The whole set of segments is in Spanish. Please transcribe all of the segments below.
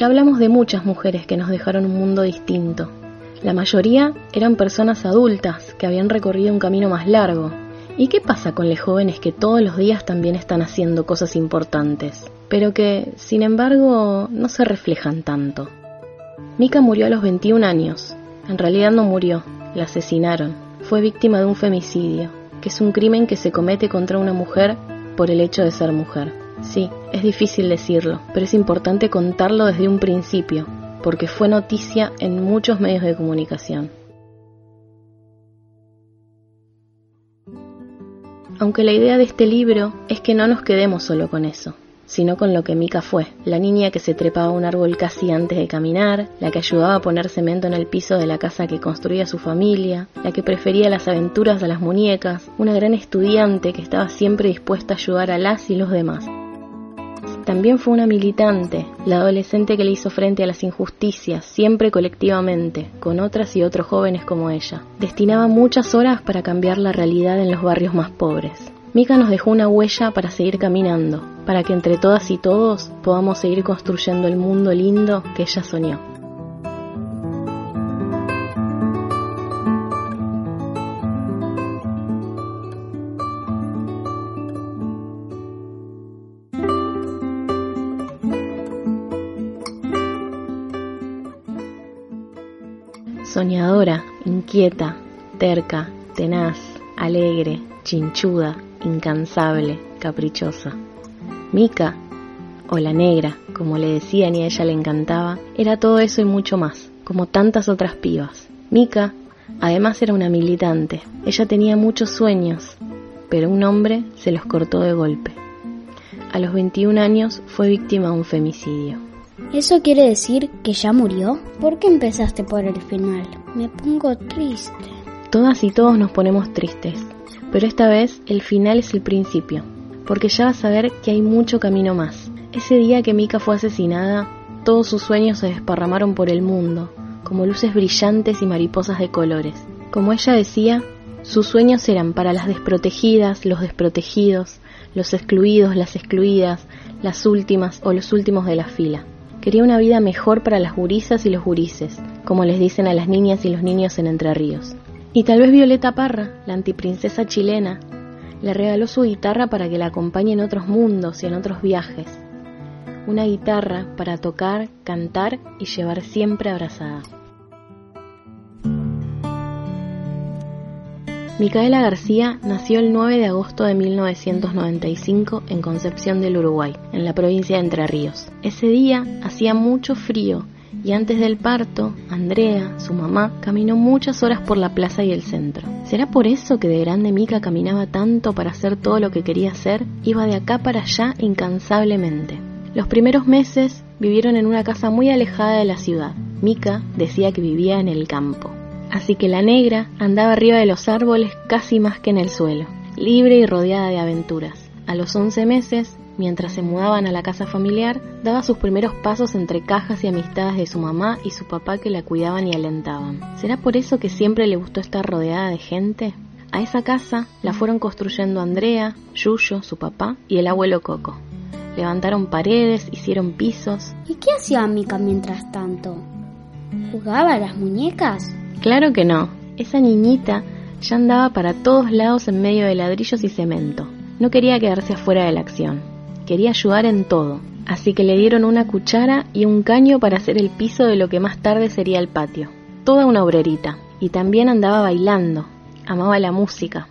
Ya hablamos de muchas mujeres que nos dejaron un mundo distinto. La mayoría eran personas adultas que habían recorrido un camino más largo. ¿Y qué pasa con los jóvenes que todos los días también están haciendo cosas importantes, pero que, sin embargo, no se reflejan tanto? Mika murió a los 21 años. En realidad no murió, la asesinaron. Fue víctima de un femicidio, que es un crimen que se comete contra una mujer por el hecho de ser mujer. Sí, es difícil decirlo, pero es importante contarlo desde un principio, porque fue noticia en muchos medios de comunicación. Aunque la idea de este libro es que no nos quedemos solo con eso, sino con lo que Mika fue, la niña que se trepaba a un árbol casi antes de caminar, la que ayudaba a poner cemento en el piso de la casa que construía su familia, la que prefería las aventuras a las muñecas, una gran estudiante que estaba siempre dispuesta a ayudar a las y los demás. También fue una militante, la adolescente que le hizo frente a las injusticias, siempre colectivamente, con otras y otros jóvenes como ella. Destinaba muchas horas para cambiar la realidad en los barrios más pobres. Mika nos dejó una huella para seguir caminando, para que entre todas y todos podamos seguir construyendo el mundo lindo que ella soñó. Soñadora, inquieta, terca, tenaz, alegre, chinchuda, incansable, caprichosa. Mika, o la negra, como le decían y a ella le encantaba, era todo eso y mucho más, como tantas otras pibas. Mika, además, era una militante. Ella tenía muchos sueños, pero un hombre se los cortó de golpe. A los 21 años fue víctima de un femicidio. ¿Eso quiere decir que ya murió? ¿Por qué empezaste por el final? Me pongo triste. Todas y todos nos ponemos tristes, pero esta vez el final es el principio, porque ya vas a ver que hay mucho camino más. Ese día que Mika fue asesinada, todos sus sueños se desparramaron por el mundo, como luces brillantes y mariposas de colores. Como ella decía, sus sueños eran para las desprotegidas, los desprotegidos, los excluidos, las excluidas, las últimas o los últimos de la fila. Quería una vida mejor para las gurisas y los gurises, como les dicen a las niñas y los niños en Entre Ríos. Y tal vez Violeta Parra, la antiprincesa chilena, le regaló su guitarra para que la acompañe en otros mundos y en otros viajes. Una guitarra para tocar, cantar y llevar siempre abrazada. Micaela García nació el 9 de agosto de 1995 en Concepción del Uruguay, en la provincia de Entre Ríos. Ese día hacía mucho frío y antes del parto, Andrea, su mamá, caminó muchas horas por la plaza y el centro. ¿Será por eso que de grande Mica caminaba tanto para hacer todo lo que quería hacer? Iba de acá para allá incansablemente. Los primeros meses vivieron en una casa muy alejada de la ciudad. Mica decía que vivía en el campo así que la negra andaba arriba de los árboles casi más que en el suelo, libre y rodeada de aventuras. A los once meses, mientras se mudaban a la casa familiar, daba sus primeros pasos entre cajas y amistades de su mamá y su papá que la cuidaban y alentaban. ¿Será por eso que siempre le gustó estar rodeada de gente? A esa casa la fueron construyendo Andrea, Yuyo, su papá, y el abuelo Coco. Levantaron paredes, hicieron pisos. ¿Y qué hacía Mica mientras tanto? ¿Jugaba a las muñecas? Claro que no. Esa niñita ya andaba para todos lados en medio de ladrillos y cemento. No quería quedarse afuera de la acción. Quería ayudar en todo. Así que le dieron una cuchara y un caño para hacer el piso de lo que más tarde sería el patio. Toda una obrerita. Y también andaba bailando. Amaba la música.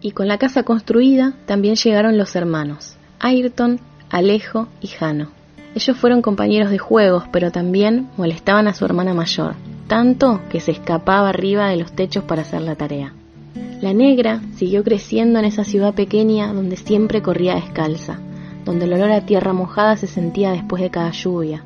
Y con la casa construida también llegaron los hermanos, Ayrton, Alejo y Jano. Ellos fueron compañeros de juegos, pero también molestaban a su hermana mayor. tanto que se escapaba arriba de los techos para hacer la tarea. La negra siguió creciendo en esa ciudad pequeña donde siempre corría descalza, donde el olor a tierra mojada se sentía después de cada lluvia,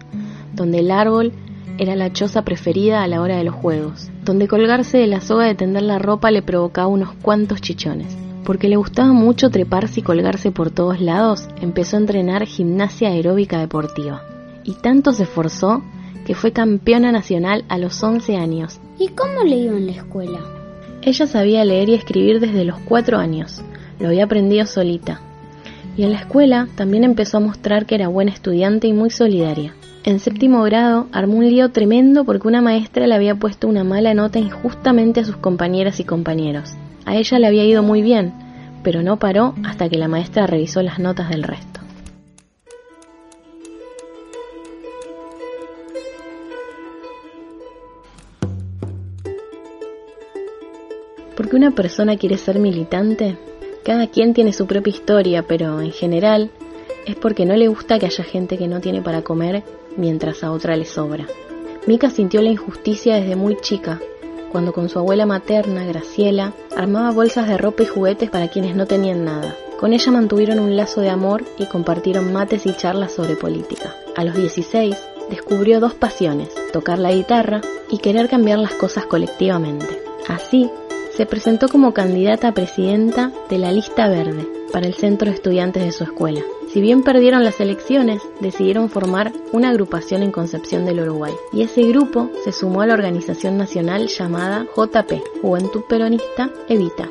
donde el árbol era la choza preferida a la hora de los juegos, donde colgarse de la soga de tender la ropa le provocaba unos cuantos chichones. Porque le gustaba mucho treparse y colgarse por todos lados, empezó a entrenar gimnasia aeróbica deportiva. Y tanto se esforzó que fue campeona nacional a los 11 años. ¿Y cómo le iba en la escuela? Ella sabía leer y escribir desde los 4 años. Lo había aprendido solita. Y en la escuela también empezó a mostrar que era buena estudiante y muy solidaria. En séptimo grado armó un lío tremendo porque una maestra le había puesto una mala nota injustamente a sus compañeras y compañeros. A ella le había ido muy bien, pero no paró hasta que la maestra revisó las notas del resto. ¿Por qué una persona quiere ser militante? Cada quien tiene su propia historia, pero en general es porque no le gusta que haya gente que no tiene para comer mientras a otra le sobra. Mica sintió la injusticia desde muy chica, cuando con su abuela materna, Graciela, armaba bolsas de ropa y juguetes para quienes no tenían nada. Con ella mantuvieron un lazo de amor y compartieron mates y charlas sobre política. A los 16 descubrió dos pasiones, tocar la guitarra y querer cambiar las cosas colectivamente. Así, se presentó como candidata a presidenta de la Lista Verde para el centro de estudiantes de su escuela. Si bien perdieron las elecciones, decidieron formar una agrupación en Concepción del Uruguay. Y ese grupo se sumó a la organización nacional llamada JP, Juventud Peronista Evita.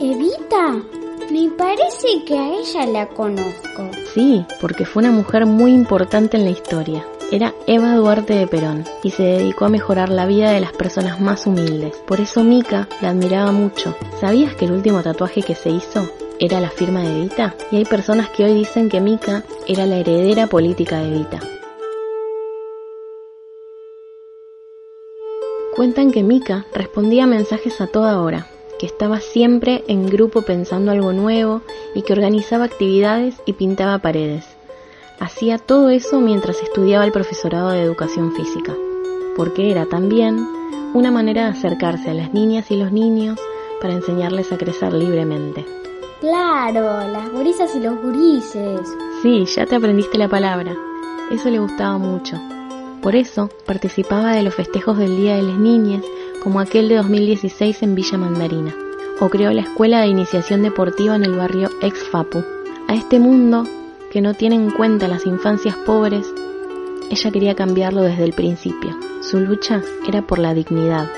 ¿Evita? Me parece que a ella la conozco. Sí, porque fue una mujer muy importante en la historia. Era Eva Duarte de Perón y se dedicó a mejorar la vida de las personas más humildes. Por eso Mica la admiraba mucho. ¿Sabías que el último tatuaje que se hizo era la firma de Evita y hay personas que hoy dicen que Mika era la heredera política de Evita. Cuentan que Mika respondía mensajes a toda hora, que estaba siempre en grupo pensando algo nuevo y que organizaba actividades y pintaba paredes. Hacía todo eso mientras estudiaba el profesorado de educación física, porque era también una manera de acercarse a las niñas y los niños para enseñarles a crecer libremente. Claro, las gurisas y los gurises. Sí, ya te aprendiste la palabra. Eso le gustaba mucho. Por eso participaba de los festejos del Día de las Niñas, como aquel de 2016 en Villa Mandarina, o creó la Escuela de Iniciación Deportiva en el barrio Ex Fapu. A este mundo que no tiene en cuenta las infancias pobres, ella quería cambiarlo desde el principio. Su lucha era por la dignidad,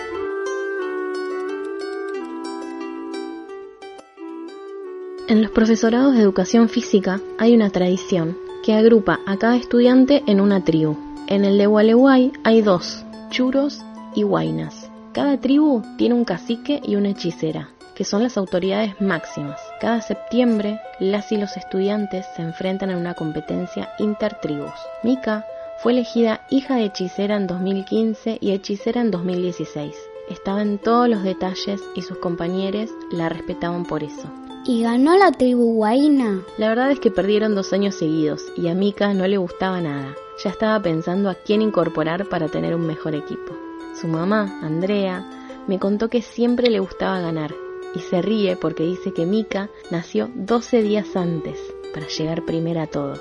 En los profesorados de educación física hay una tradición que agrupa a cada estudiante en una tribu. En el de Gualeguay hay dos, churos y guainas. Cada tribu tiene un cacique y una hechicera, que son las autoridades máximas. Cada septiembre, las y los estudiantes se enfrentan a una competencia intertribus. Mika fue elegida hija de hechicera en 2015 y hechicera en 2016. Estaba en todos los detalles y sus compañeros la respetaban por eso. ¿Y ganó la tribu Guaina? La verdad es que perdieron dos años seguidos y a Mika no le gustaba nada. Ya estaba pensando a quién incorporar para tener un mejor equipo. Su mamá, Andrea, me contó que siempre le gustaba ganar y se ríe porque dice que Mika nació 12 días antes para llegar primera a todo.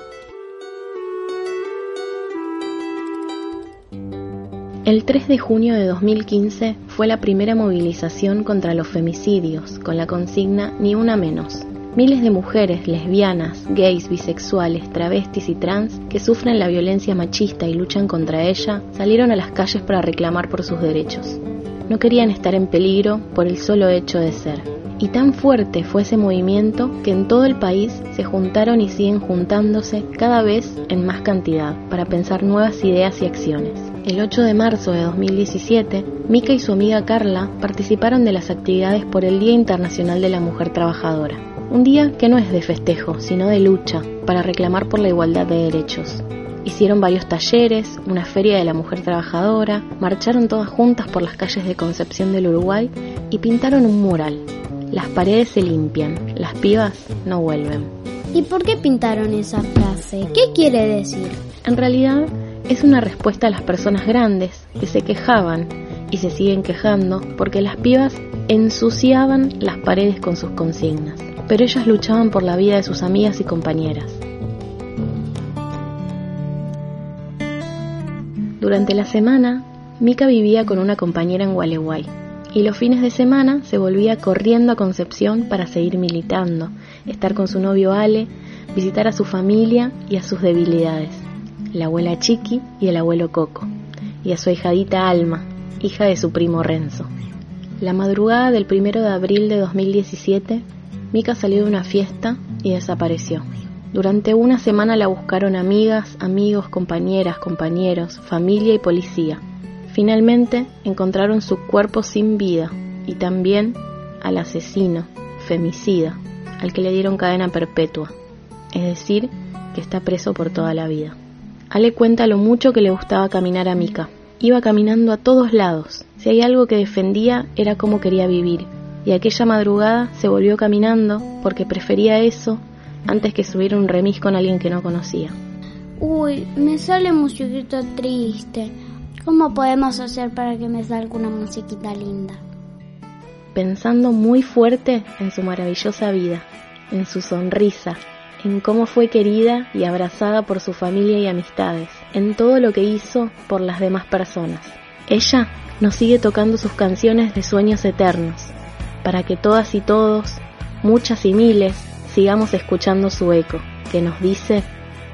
El 3 de junio de 2015 fue la primera movilización contra los femicidios, con la consigna Ni una menos. Miles de mujeres, lesbianas, gays, bisexuales, travestis y trans que sufren la violencia machista y luchan contra ella salieron a las calles para reclamar por sus derechos. No querían estar en peligro por el solo hecho de ser. Y tan fuerte fue ese movimiento que en todo el país se juntaron y siguen juntándose cada vez en más cantidad para pensar nuevas ideas y acciones. El 8 de marzo de 2017, Mika y su amiga Carla participaron de las actividades por el Día Internacional de la Mujer Trabajadora. Un día que no es de festejo, sino de lucha para reclamar por la igualdad de derechos. Hicieron varios talleres, una feria de la mujer trabajadora, marcharon todas juntas por las calles de Concepción del Uruguay y pintaron un mural. Las paredes se limpian, las pibas no vuelven. ¿Y por qué pintaron esa frase? ¿Qué quiere decir? En realidad, es una respuesta a las personas grandes que se quejaban y se siguen quejando porque las pibas ensuciaban las paredes con sus consignas, pero ellas luchaban por la vida de sus amigas y compañeras. Durante la semana, Mika vivía con una compañera en Gualeguay y los fines de semana se volvía corriendo a Concepción para seguir militando, estar con su novio Ale, visitar a su familia y a sus debilidades, la abuela Chiqui y el abuelo Coco, y a su hijadita Alma, hija de su primo Renzo. La madrugada del primero de abril de 2017, Mika salió de una fiesta y desapareció. Durante una semana la buscaron amigas, amigos, compañeras, compañeros, familia y policía. Finalmente encontraron su cuerpo sin vida y también al asesino, femicida, al que le dieron cadena perpetua, es decir, que está preso por toda la vida. Ale cuenta lo mucho que le gustaba caminar a Mika. Iba caminando a todos lados. Si hay algo que defendía era cómo quería vivir. Y aquella madrugada se volvió caminando porque prefería eso antes que subir un remis con alguien que no conocía. Uy, me sale musiquita triste. ¿Cómo podemos hacer para que me salga una musiquita linda? Pensando muy fuerte en su maravillosa vida, en su sonrisa, en cómo fue querida y abrazada por su familia y amistades, en todo lo que hizo por las demás personas. Ella nos sigue tocando sus canciones de sueños eternos, para que todas y todos, muchas y miles, sigamos escuchando su eco, que nos dice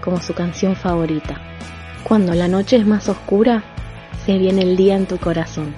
como su canción favorita. Cuando la noche es más oscura, se viene el día en tu corazón.